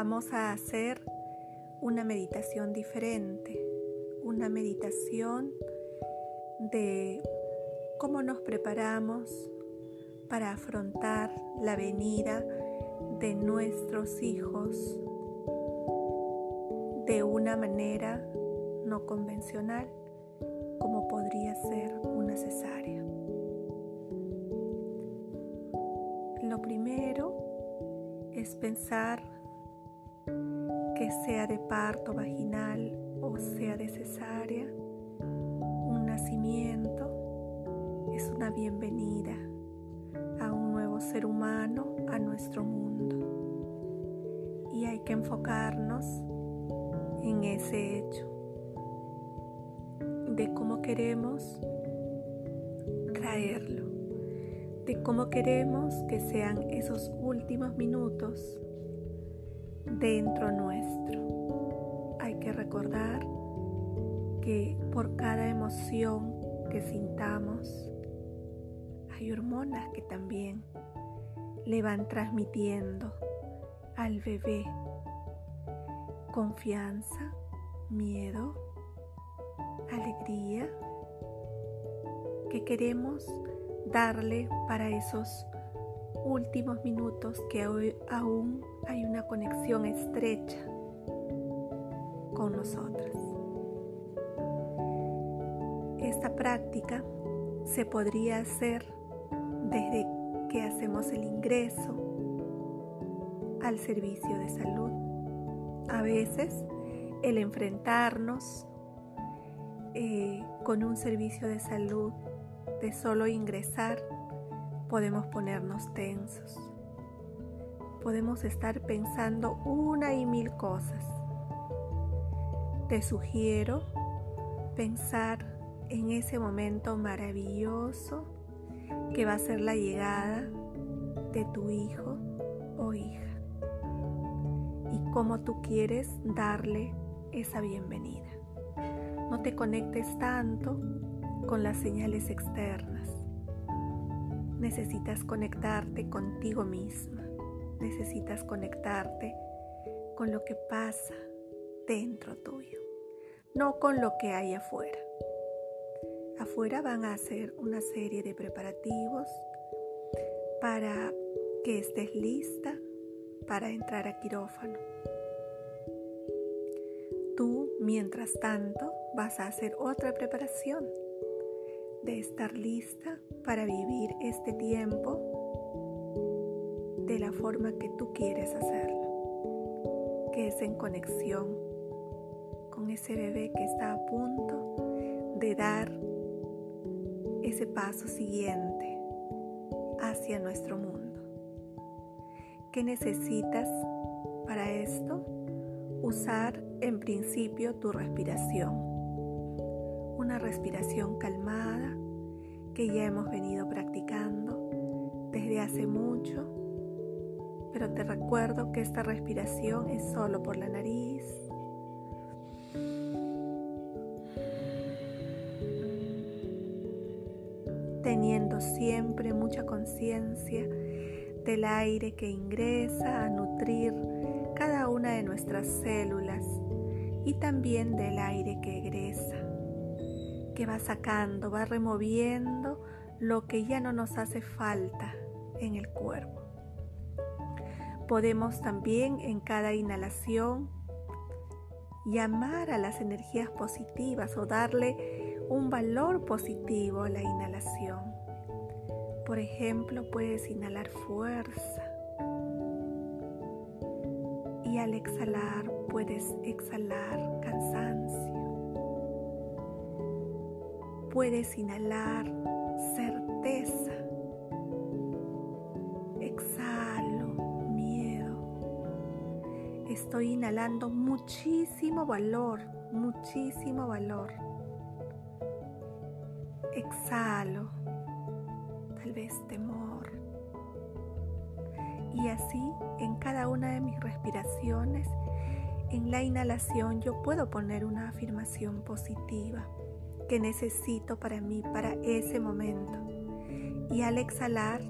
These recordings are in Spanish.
vamos a hacer una meditación diferente, una meditación de cómo nos preparamos para afrontar la venida de nuestros hijos de una manera no convencional como podría ser una cesárea. Lo primero es pensar que sea de parto vaginal o sea de cesárea, un nacimiento es una bienvenida a un nuevo ser humano a nuestro mundo. Y hay que enfocarnos en ese hecho de cómo queremos traerlo, de cómo queremos que sean esos últimos minutos dentro nuestro. Hay que recordar que por cada emoción que sintamos, hay hormonas que también le van transmitiendo al bebé confianza, miedo, alegría que queremos darle para esos últimos minutos que hoy aún hay una conexión estrecha con nosotras. Esta práctica se podría hacer desde que hacemos el ingreso al servicio de salud. A veces el enfrentarnos eh, con un servicio de salud de solo ingresar podemos ponernos tensos. Podemos estar pensando una y mil cosas. Te sugiero pensar en ese momento maravilloso que va a ser la llegada de tu hijo o hija y cómo tú quieres darle esa bienvenida. No te conectes tanto con las señales externas. Necesitas conectarte contigo misma. Necesitas conectarte con lo que pasa dentro tuyo, no con lo que hay afuera. Afuera van a hacer una serie de preparativos para que estés lista para entrar a quirófano. Tú, mientras tanto, vas a hacer otra preparación de estar lista para vivir este tiempo de la forma que tú quieres hacerlo, que es en conexión con ese bebé que está a punto de dar ese paso siguiente hacia nuestro mundo. ¿Qué necesitas para esto? Usar en principio tu respiración. Una respiración calmada que ya hemos venido practicando desde hace mucho, pero te recuerdo que esta respiración es solo por la nariz. teniendo siempre mucha conciencia del aire que ingresa a nutrir cada una de nuestras células y también del aire que egresa, que va sacando, va removiendo lo que ya no nos hace falta en el cuerpo. Podemos también en cada inhalación llamar a las energías positivas o darle un valor positivo a la inhalación. Por ejemplo, puedes inhalar fuerza, y al exhalar puedes exhalar Puedes inhalar certeza. Exhalo miedo. Estoy inhalando muchísimo valor, muchísimo valor. Exhalo, tal vez temor y así en cada una de mis respiraciones, en la inhalación yo puedo poner una afirmación positiva que necesito para mí, para ese momento. Y al exhalar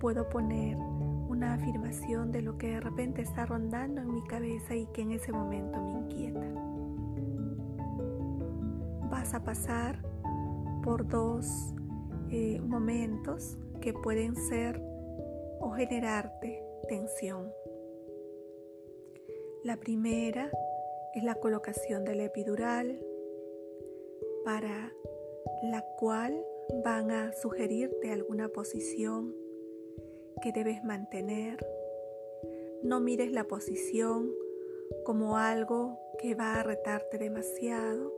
puedo poner una afirmación de lo que de repente está rondando en mi cabeza y que en ese momento me inquieta. Vas a pasar por dos eh, momentos que pueden ser o generarte tensión. La primera es la colocación de la epidural para la cual van a sugerirte alguna posición que debes mantener. No mires la posición como algo que va a retarte demasiado.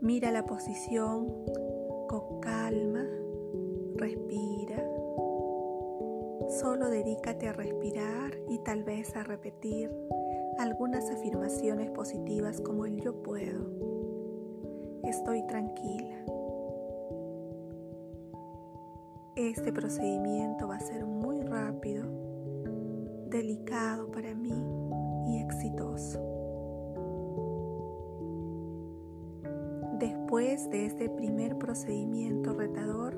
Mira la posición con calma, respira. Solo dedícate a respirar y tal vez a repetir algunas afirmaciones positivas como el yo puedo. Estoy tranquila. Este procedimiento va a ser muy rápido, delicado para mí y exitoso. Después de este primer procedimiento retador,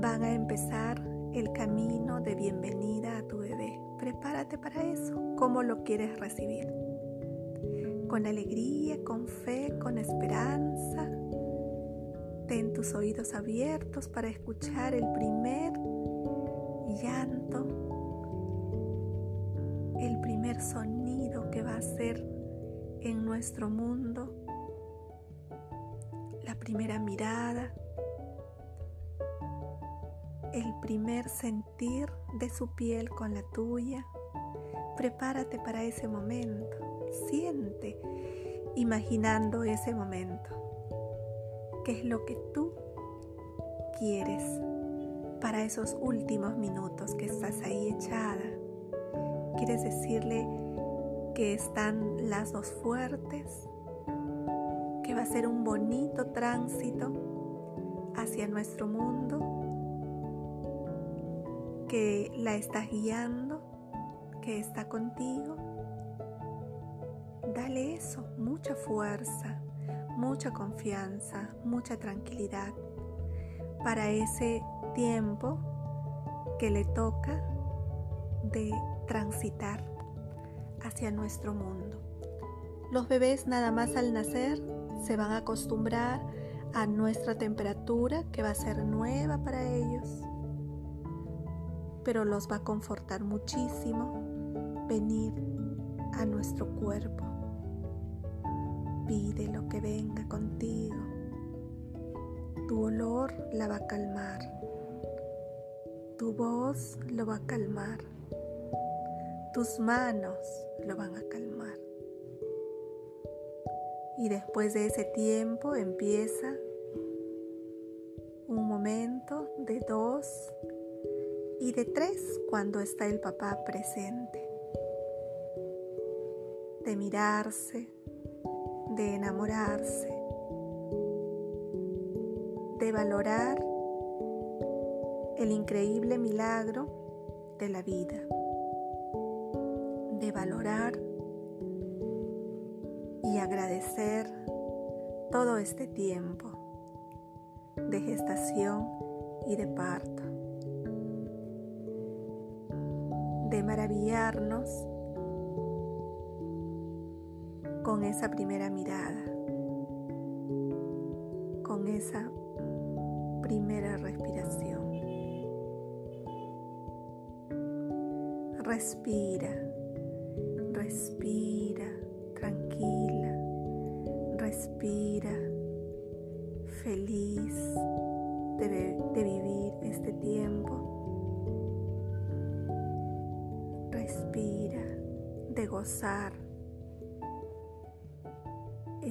van a empezar el camino de bienvenida a tu bebé. Prepárate para eso. ¿Cómo lo quieres recibir? Con alegría, con fe, con esperanza, Ten tus oídos abiertos para escuchar el primer llanto, el primer sonido que va a ser en nuestro mundo, la primera mirada, el primer sentir de su piel con la tuya. Prepárate para ese momento, siente imaginando ese momento qué es lo que tú quieres para esos últimos minutos que estás ahí echada. ¿Quieres decirle que están las dos fuertes? Que va a ser un bonito tránsito hacia nuestro mundo? Que la estás guiando? ¿Que está contigo? Dale eso, mucha fuerza mucha confianza, mucha tranquilidad para ese tiempo que le toca de transitar hacia nuestro mundo. Los bebés nada más al nacer se van a acostumbrar a nuestra temperatura que va a ser nueva para ellos, pero los va a confortar muchísimo venir a nuestro cuerpo Pide lo que venga contigo. Tu olor la va a calmar. Tu voz lo va a calmar. Tus manos lo van a calmar. Y después de ese tiempo empieza un momento de dos y de tres cuando está el papá presente. De mirarse, de enamorarse, de valorar el increíble milagro de la vida, de valorar y agradecer todo este tiempo de gestación y de parto, de maravillarnos con esa primera mirada, con esa primera respiración. Respira, respira, tranquila, respira, feliz de, vivir este tiempo. Respira, de gozar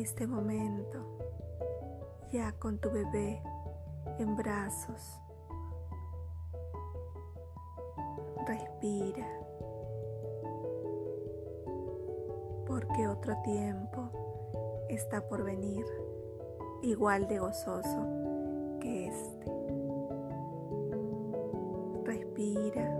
este momento ya con tu bebé en brazos. Respira, porque otro tiempo está por venir igual de gozoso que este. Respira